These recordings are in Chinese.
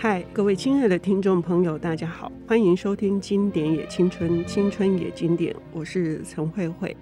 嗨，各位亲爱的听众朋友，大家好，欢迎收听《经典也青春，青春也经典》，我是陈慧慧。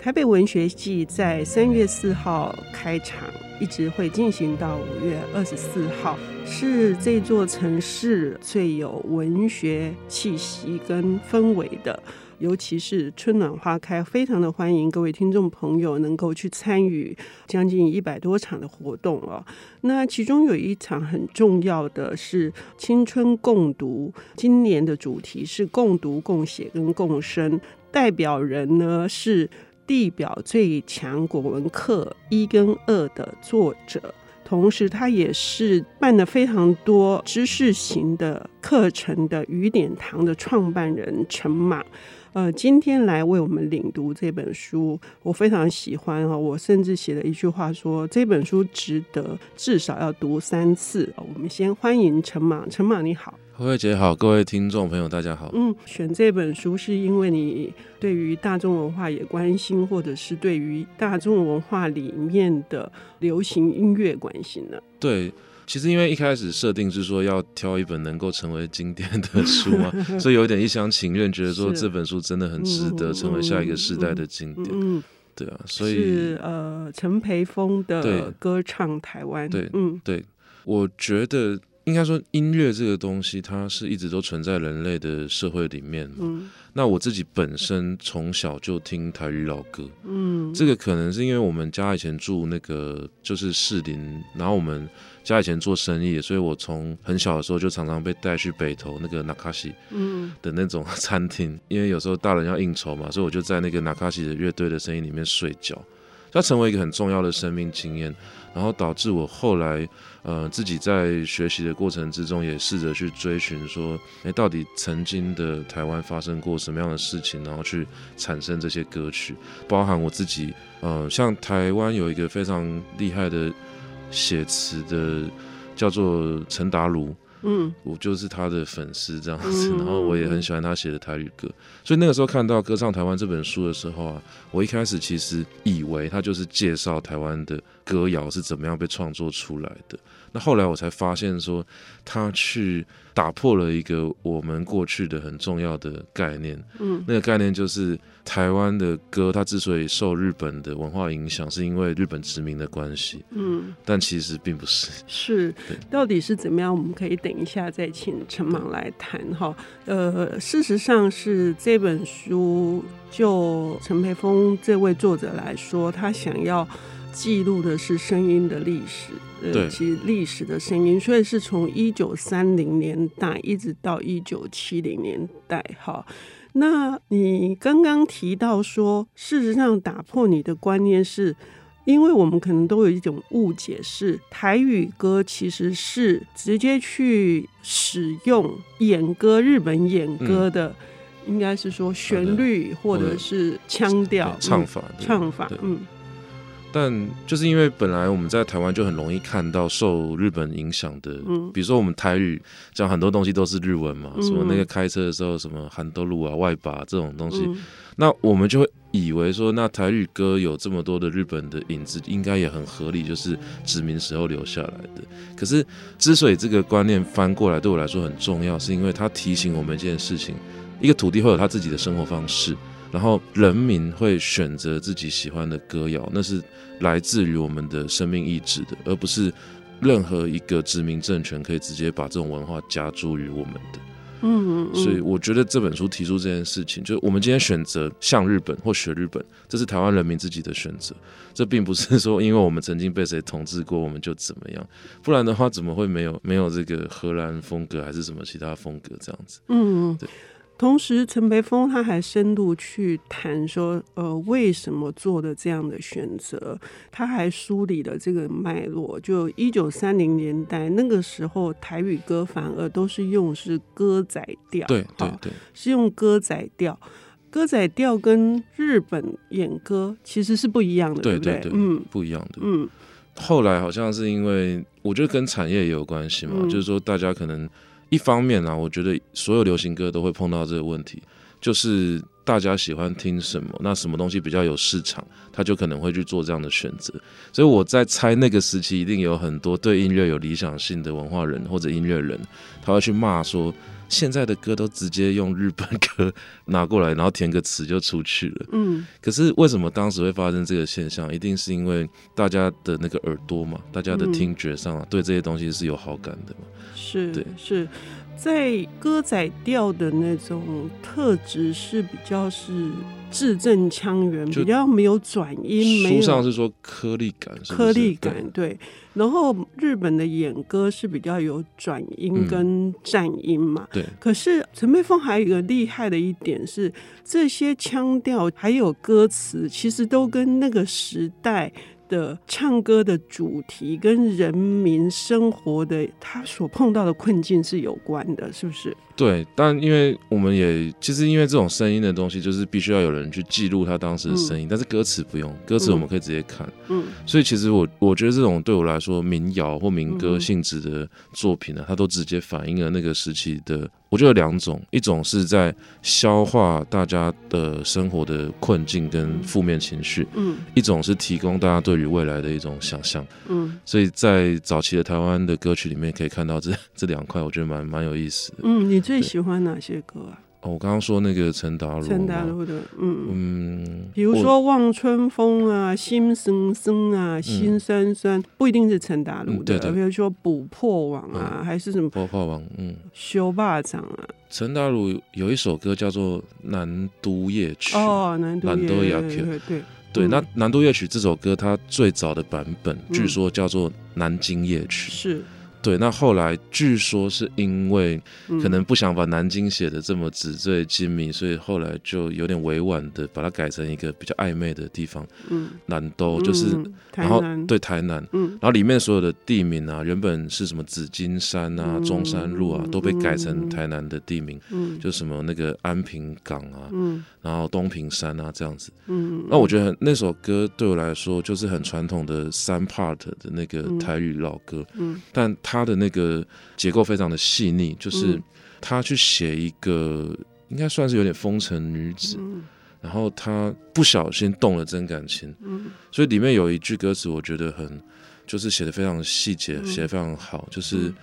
台北文学季在三月四号开场，一直会进行到五月二十四号，是这座城市最有文学气息跟氛围的。尤其是春暖花开，非常的欢迎各位听众朋友能够去参与将近一百多场的活动哦。那其中有一场很重要的是青春共读，今年的主题是共读、共写跟共生，代表人呢是地表最强国文课一跟二的作者。同时，他也是办了非常多知识型的课程的雨点堂的创办人陈马，呃，今天来为我们领读这本书，我非常喜欢啊！我甚至写了一句话说，这本书值得至少要读三次。我们先欢迎陈马，陈马你好。慧慧姐好，各位听众朋友大家好。嗯，选这本书是因为你对于大众文化也关心，或者是对于大众文化里面的流行音乐关心呢？对，其实因为一开始设定是说要挑一本能够成为经典的书嘛，所以有一点一厢情愿，觉得说这本书真的很值得成为下一个时代的经典。嗯，嗯对啊，所以是呃陈培峰的歌唱台湾。对，嗯，对，我觉得。应该说，音乐这个东西，它是一直都存在人类的社会里面嘛。嗯。那我自己本身从小就听台语老歌。嗯。这个可能是因为我们家以前住那个就是士林，然后我们家以前做生意，所以我从很小的时候就常常被带去北投那个纳卡西嗯的那种餐厅，因为有时候大人要应酬嘛，所以我就在那个纳卡西的乐队的声音里面睡觉，它成为一个很重要的生命经验。然后导致我后来，呃，自己在学习的过程之中，也试着去追寻说，哎，到底曾经的台湾发生过什么样的事情，然后去产生这些歌曲，包含我自己，呃，像台湾有一个非常厉害的写词的，叫做陈达儒。嗯，我就是他的粉丝这样子，然后我也很喜欢他写的台语歌，所以那个时候看到《歌唱台湾》这本书的时候啊，我一开始其实以为他就是介绍台湾的歌谣是怎么样被创作出来的。那后来我才发现，说他去打破了一个我们过去的很重要的概念，嗯，那个概念就是台湾的歌，它之所以受日本的文化影响，是因为日本殖民的关系，嗯，但其实并不是。是，到底是怎么样？我们可以等一下再请陈芒来谈哈。呃，事实上是这本书，就陈培峰这位作者来说，他想要。记录的是声音的历史，呃，其实历史的声音，所以是从一九三零年代一直到一九七零年代。哈，那你刚刚提到说，事实上打破你的观念是，因为我们可能都有一种误解，是台语歌其实是直接去使用演歌，日本演歌的，嗯、应该是说旋律或者是腔调、唱法、唱法，嗯。但就是因为本来我们在台湾就很容易看到受日本影响的，嗯，比如说我们台语讲很多东西都是日文嘛，什么那个开车的时候什么喊多路啊、外八这种东西，那我们就会以为说，那台语歌有这么多的日本的影子，应该也很合理，就是殖民时候留下来的。可是之所以这个观念翻过来对我来说很重要，是因为它提醒我们一件事情：一个土地会有它自己的生活方式。然后人民会选择自己喜欢的歌谣，那是来自于我们的生命意志的，而不是任何一个殖民政权可以直接把这种文化加诸于我们的。嗯，嗯，所以我觉得这本书提出这件事情，就是我们今天选择向日本或学日本，这是台湾人民自己的选择，这并不是说因为我们曾经被谁统治过，我们就怎么样，不然的话怎么会没有没有这个荷兰风格还是什么其他风格这样子？嗯，对。同时，陈培峰他还深度去谈说，呃，为什么做的这样的选择？他还梳理了这个脉络。就一九三零年代那个时候，台语歌反而都是用是歌仔调，对对对，是用歌仔调。歌仔调跟日本演歌其实是不一样的，对对对，嗯，不一样的。嗯，后来好像是因为我觉得跟产业也有关系嘛，嗯，就是说大家可能。一方面啊，我觉得所有流行歌都会碰到这个问题，就是。大家喜欢听什么，那什么东西比较有市场，他就可能会去做这样的选择。所以我在猜那个时期一定有很多对音乐有理想性的文化人或者音乐人，他会去骂说。现在的歌都直接用日本歌拿过来，然后填个词就出去了。嗯，可是为什么当时会发生这个现象？一定是因为大家的那个耳朵嘛，大家的听觉上、啊嗯、对这些东西是有好感的嘛。是，对，是在歌仔调的那种特质是比较是。字正腔圆，比较没有转音。书上是说颗粒感是是，颗粒感对。然后日本的演歌是比较有转音跟颤音嘛。对。可是陈佩峰还有一个厉害的一点是，这些腔调还有歌词，其实都跟那个时代的唱歌的主题跟人民生活的他所碰到的困境是有关的，是不是？对，但因为我们也其实因为这种声音的东西，就是必须要有人去记录他当时的声音，嗯、但是歌词不用，歌词我们可以直接看。嗯，所以其实我我觉得这种对我来说民谣或民歌性质的作品呢、啊，它都直接反映了那个时期的。我觉得有两种，一种是在消化大家的生活的困境跟负面情绪，嗯，一种是提供大家对于未来的一种想象，嗯，所以在早期的台湾的歌曲里面可以看到这这两块，我觉得蛮蛮有意思的。嗯，你最喜欢哪些歌啊？哦，我刚刚说那个陈达如，陈达如的，嗯。嗯，比如说《望春风》啊，《心生生》啊，《心酸酸》，不一定是陈达如的，对对，比如说《捕破网》啊，还是什么《捕破网》？嗯，《修霸掌》啊。陈达如有一首歌叫做《南都夜曲》，哦，《南都夜曲》，对对，那《南都夜曲》这首歌，它最早的版本据说叫做《南京夜曲》，是。对，那后来据说是因为可能不想把南京写的这么纸醉金迷，所以后来就有点委婉的把它改成一个比较暧昧的地方。嗯，南都就是，然后对台南，嗯，然后里面所有的地名啊，原本是什么紫金山啊、中山路啊，都被改成台南的地名。嗯，就什么那个安平港啊，嗯，然后东平山啊这样子。嗯，那我觉得那首歌对我来说就是很传统的三 part 的那个台语老歌。嗯，但。他的那个结构非常的细腻，就是他去写一个应该算是有点风尘女子，然后他不小心动了真感情，所以里面有一句歌词，我觉得很就是写的非常细节，写的非常好，就是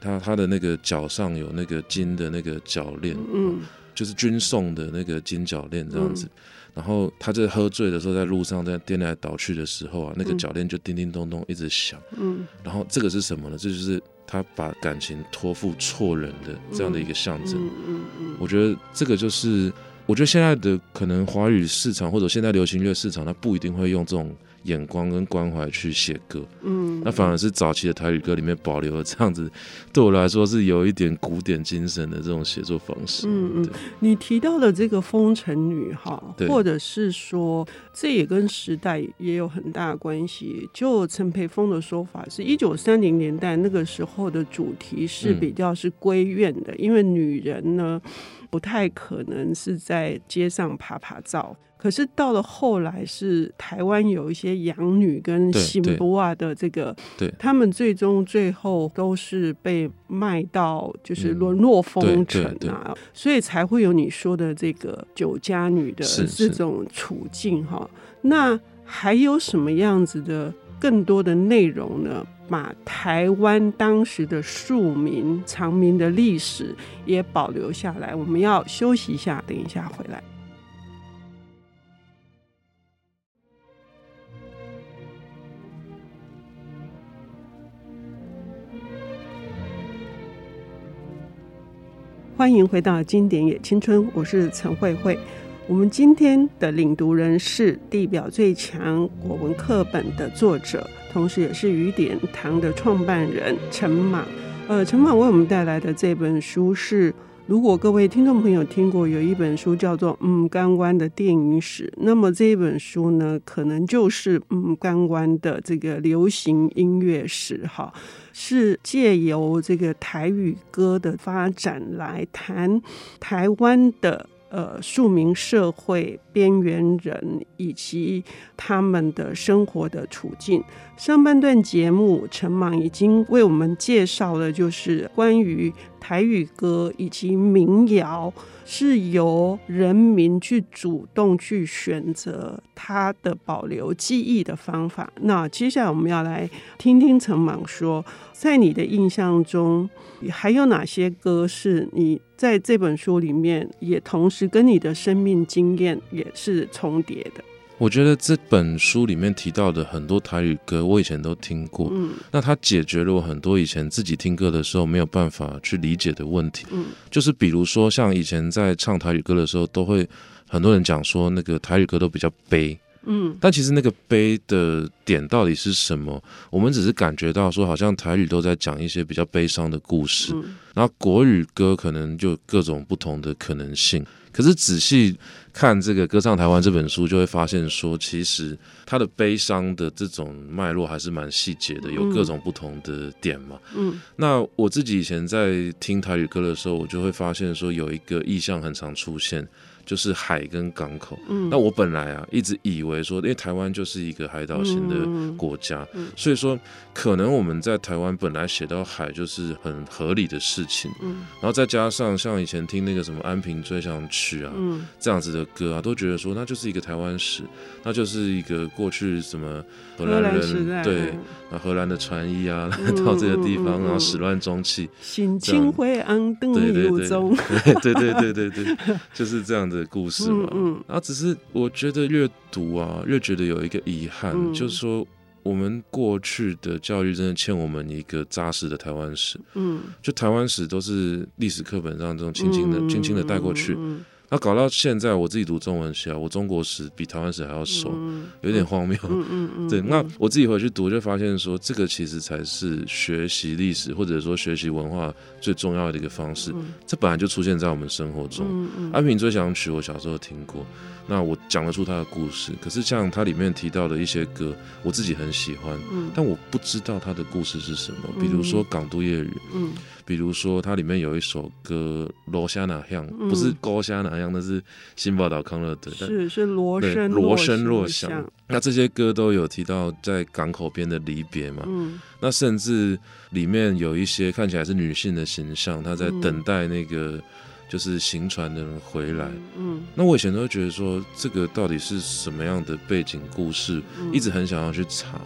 他他的那个脚上有那个金的那个脚链，嗯，就是军送的那个金脚链这样子。然后他在喝醉的时候，在路上在颠来倒去的时候啊，那个脚链就叮叮咚咚一直响。嗯，然后这个是什么呢？这就是他把感情托付错人的这样的一个象征。嗯嗯嗯，我觉得这个就是，我觉得现在的可能华语市场或者现在流行乐市场，它不一定会用这种。眼光跟关怀去写歌，嗯，那反而是早期的台语歌里面保留了这样子，对我来说是有一点古典精神的这种写作方式。嗯嗯，你提到的这个风尘女哈，或者是说这也跟时代也有很大的关系。就陈培峰的说法是，一九三零年代那个时候的主题是比较是闺怨的，嗯，因为女人呢不太可能是在街上爬爬照。可是到了后来，是台湾有一些养女跟新不啊的这个，对，他们最终最后都是被卖到就是沦落风尘啊，所以才会有你说的这个酒家女的这种处境哈。那还有什么样子的更多的内容呢？把台湾当时的庶民常民的历史也保留下来。我们要休息一下，等一下回来。欢迎回到《经典也青春》，我是陈慧慧。我们今天的领读人是《地表最强国文课本》的作者，同时也是雨点堂的创办人陈茻。呃，陈茻为我们带来的这本书是。如果各位听众朋友听过有一本书叫做《嗯，甘湾》的电影史，那么这一本书呢，可能就是《嗯，甘湾》的这个流行音乐史，哈，是借由这个台语歌的发展来谈台湾的。呃，庶民社会边缘人以及他们的生活的处境。上半段节目，陈莽已经为我们介绍了，就是关于台语歌以及民谣是由人民去主动去选择他的保留记忆的方法。那接下来我们要来听听陈茻说，在你的印象中，还有哪些歌是你在这本书里面也同时跟你的生命经验也是重叠的？我觉得这本书里面提到的很多台语歌，我以前都听过。嗯，那它解决了我很多以前自己听歌的时候没有办法去理解的问题。嗯，就是比如说像以前在唱台语歌的时候，都会很多人讲说那个台语歌都比较悲。嗯，但其实那个悲的点到底是什么？我们只是感觉到说，好像台语都在讲一些比较悲伤的故事，然后国语歌可能就各种不同的可能性。可是仔细看这个《歌唱台湾》这本书，就会发现说，其实它的悲伤的这种脉络还是蛮细节的，有各种不同的点嘛。嗯，那我自己以前在听台语歌的时候，我就会发现说，有一个意象很常出现。就是海跟港口，嗯，那我本来啊一直以为说，因为台湾就是一个海岛型的国家，嗯，所以说可能我们在台湾本来写到海就是很合理的事情，嗯，然后再加上像以前听那个什么《安平追想曲》啊，嗯，这样子的歌啊，都觉得说那就是一个台湾史，那就是一个过去什么荷兰人对。那，荷兰的船医啊，来 到这个地方，然后始乱终弃，心情灰暗，灯幽中，对对对对对对，就是这样的故事嘛。嗯，嗯然后只是我觉得越读啊，越觉得有一个遗憾，嗯、就是说我们过去的教育真的欠我们一个扎实的台湾史。嗯，就台湾史都是历史课本上这种轻轻的、轻轻的带过去。嗯嗯那搞到现在，我自己读中文系啊，我中国史比台湾史还要熟，有点荒谬。嗯嗯嗯。对，那我自己回去读，就发现说，这个其实才是学习历史或者说学习文化最重要的一个方式。这本来就出现在我们生活中。嗯嗯。安平追想曲，我小时候听过。那我讲得出他的故事，可是像他里面提到的一些歌，我自己很喜欢，嗯，但我不知道他的故事是什么。比如说《港都夜雨》，嗯，比如说它里面有一首歌《罗夏那样》，不是高虾哪样，那是新宝岛康乐的，是是罗生罗生若响。那这些歌都有提到在港口边的离别嘛，嗯，那甚至里面有一些看起来是女性的形象，她在等待那个。就是行船的人回来，嗯，那我以前都会觉得说，这个到底是什么样的背景故事，一直很想要去查。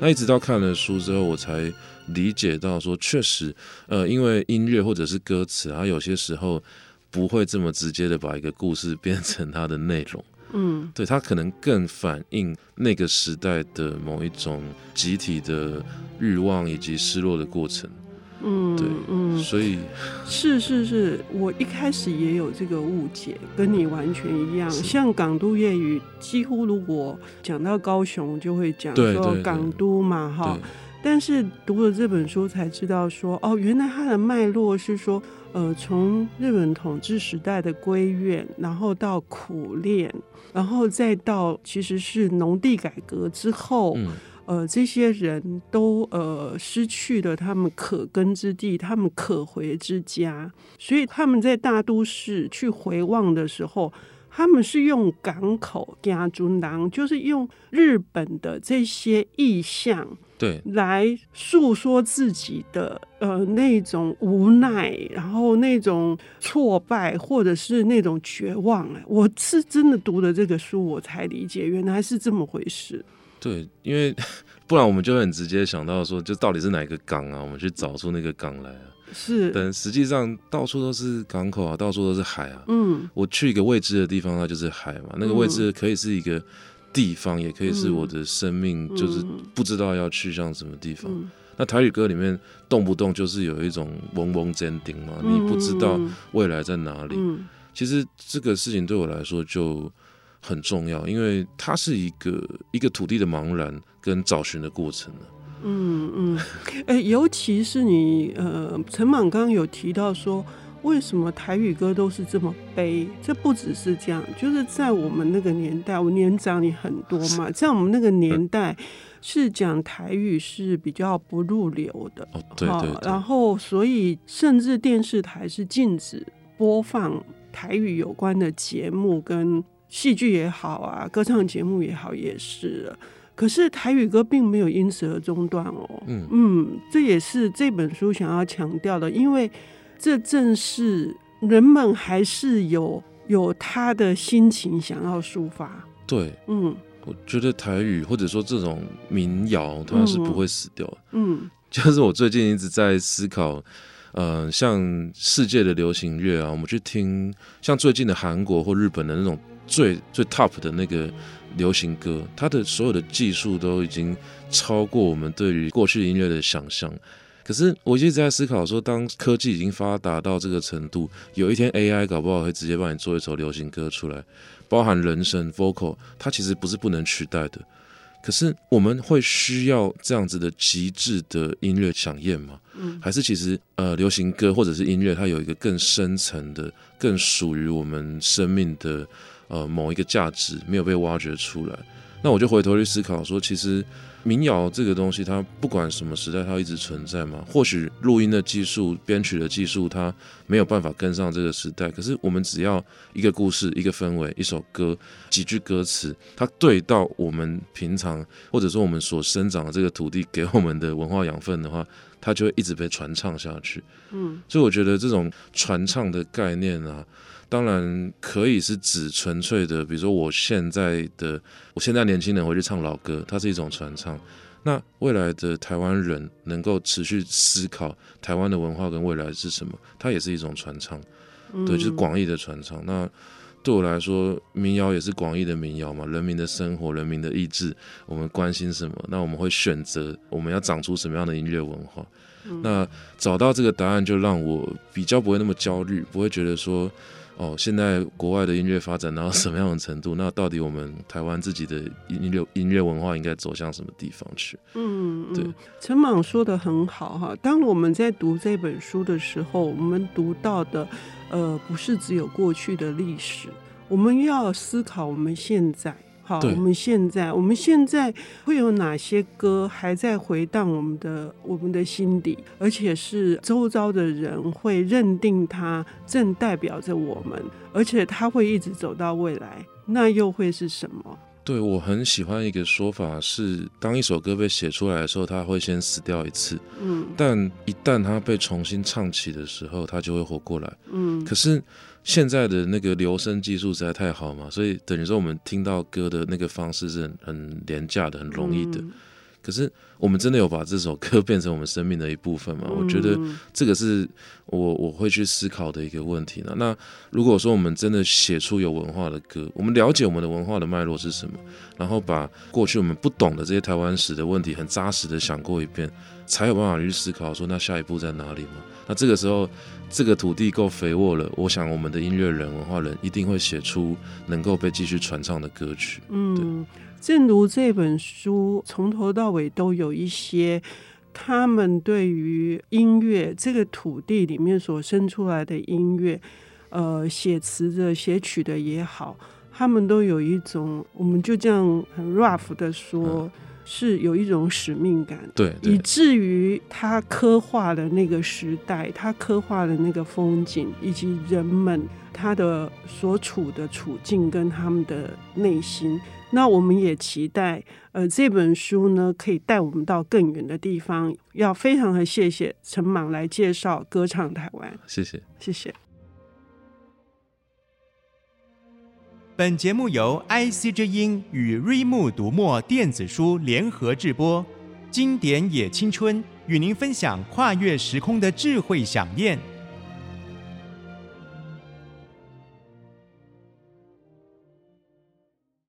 那一直到看了书之后，我才理解到说，确实，呃，因为音乐或者是歌词，它有些时候不会这么直接的把一个故事变成它的内容，嗯，对，它可能更反映那个时代的某一种集体的欲望以及失落的过程。嗯，对，嗯，所以是是是，我一开始也有这个误解，跟你完全一样。像港都粤语，几乎如果讲到高雄，就会讲说港都嘛，哈。但是读了这本书才知道说，哦，原来它的脉络是说，呃，从日本统治时代的归院，然后到苦练，然后再到其实是农地改革之后。嗯呃，这些人都呃失去了他们可耕之地，他们可回之家，所以他们在大都市去回望的时候，他们是用港口加军囊，就是用日本的这些意象，对，来诉说自己的呃那种无奈，然后那种挫败，或者是那种绝望。我是真的读了这个书，我才理解原来是这么回事。对，因为 不然我们就会很直接想到说，就到底是哪个港啊？我们去找出那个港来啊。是，但实际上到处都是港口啊，到处都是海啊。嗯，我去一个未知的地方，它就是海嘛。那个未知可以是一个地方，嗯、也可以是我的生命，就是不知道要去向什么地方。嗯、那台语歌里面动不动就是有一种嗡嗡坚定嘛，你不知道未来在哪里。嗯、其实这个事情对我来说就。很重要，因为它是一个一个土地的茫然跟找寻的过程。嗯嗯，哎、欸，尤其是你呃，陈莽刚刚有提到说，为什么台语歌都是这么悲？这不只是这样，就是在我们那个年代，我年长你很多嘛，在我们那个年代是讲台语是比较不入流的。哦，对对，对。然后，所以甚至电视台是禁止播放台语有关的节目跟。戏剧也好啊，歌唱节目也好，也是。可是台语歌并没有因此而中断哦。嗯嗯，这也是这本书想要强调的，因为这正是人们还是有有他的心情想要抒发。对，嗯，我觉得台语或者说这种民谣，它是不会死掉的。嗯，就是我最近一直在思考，呃，像世界的流行乐啊，我们去听像最近的韩国或日本的那种最最 top 的那个流行歌，它的所有的技术都已经超过我们对于过去音乐的想象。可是我一直在思考说，当科技已经发达到这个程度，有一天 AI 搞不好会直接帮你做一首流行歌出来，包含人声 vocal，它其实不是不能取代的。可是我们会需要这样子的极致的音乐响宴吗？嗯，还是其实呃流行歌或者是音乐，它有一个更深层的、更属于我们生命的呃某一个价值没有被挖掘出来？那我就回头去思考说，其实。民谣这个东西，它不管什么时代，它一直存在嘛。或许录音的技术、编曲的技术，它没有办法跟上这个时代。可是我们只要一个故事、一个氛围、一首歌、几句歌词，它对到我们平常或者说我们所生长的这个土地给我们的文化养分的话，它就会一直被传唱下去。嗯，所以我觉得这种传唱的概念啊。当然可以是指纯粹的，比如说我现在的，我现在年轻人回去唱老歌，它是一种传唱。那未来的台湾人能够持续思考台湾的文化跟未来是什么，它也是一种传唱。对，就是广义的传唱。那对我来说，民谣也是广义的民谣嘛，人民的生活、人民的意志，我们关心什么？那我们会选择我们要长出什么样的音乐文化？那找到这个答案，就让我比较不会那么焦虑，不会觉得说。哦，现在国外的音乐发展到什么样的程度？那到底我们台湾自己的音乐音乐文化应该走向什么地方去？嗯，对，陈莽说的很好哈。当我们在读这本书的时候，我们读到的呃，不是只有过去的历史，我们要思考我们现在。好，我们现在我们现在会有哪些歌还在回荡我们的我们的心底，而且是周遭的人会认定它正代表着我们，而且它会一直走到未来，那又会是什么？对，我很喜欢一个说法是，当一首歌被写出来的时候，它会先死掉一次，嗯，但一旦它被重新唱起的时候，它就会活过来，嗯，可是。现在的那个留声技术实在太好嘛，所以等于说我们听到歌的那个方式是很很廉价的、很容易的。嗯、可是我们真的有把这首歌变成我们生命的一部分吗？嗯、我觉得这个是我我会去思考的一个问题呢。那如果说我们真的写出有文化的歌，我们了解我们的文化的脉络是什么，然后把过去我们不懂的这些台湾史的问题很扎实的想过一遍，才有办法去思考说那下一步在哪里嘛？那这个时候。这个土地够肥沃了，我想我们的音乐人、文化人一定会写出能够被继续传唱的歌曲。嗯，正如这本书从头到尾都有一些他们对于音乐这个土地里面所生出来的音乐，呃，写词的、写曲的也好，他们都有一种，我们就这样很 rough 的说。嗯是有一种使命感，对，对，以至于他刻画的那个时代，他刻画的那个风景，以及人们他的所处的处境跟他们的内心。那我们也期待，呃，这本书呢可以带我们到更远的地方。要非常的谢谢陈莽来介绍《歌唱台湾》，谢谢，谢谢。本节目由 IC 之音与瑞木读墨电子书联合制播，经典也青春与您分享跨越时空的智慧饗宴。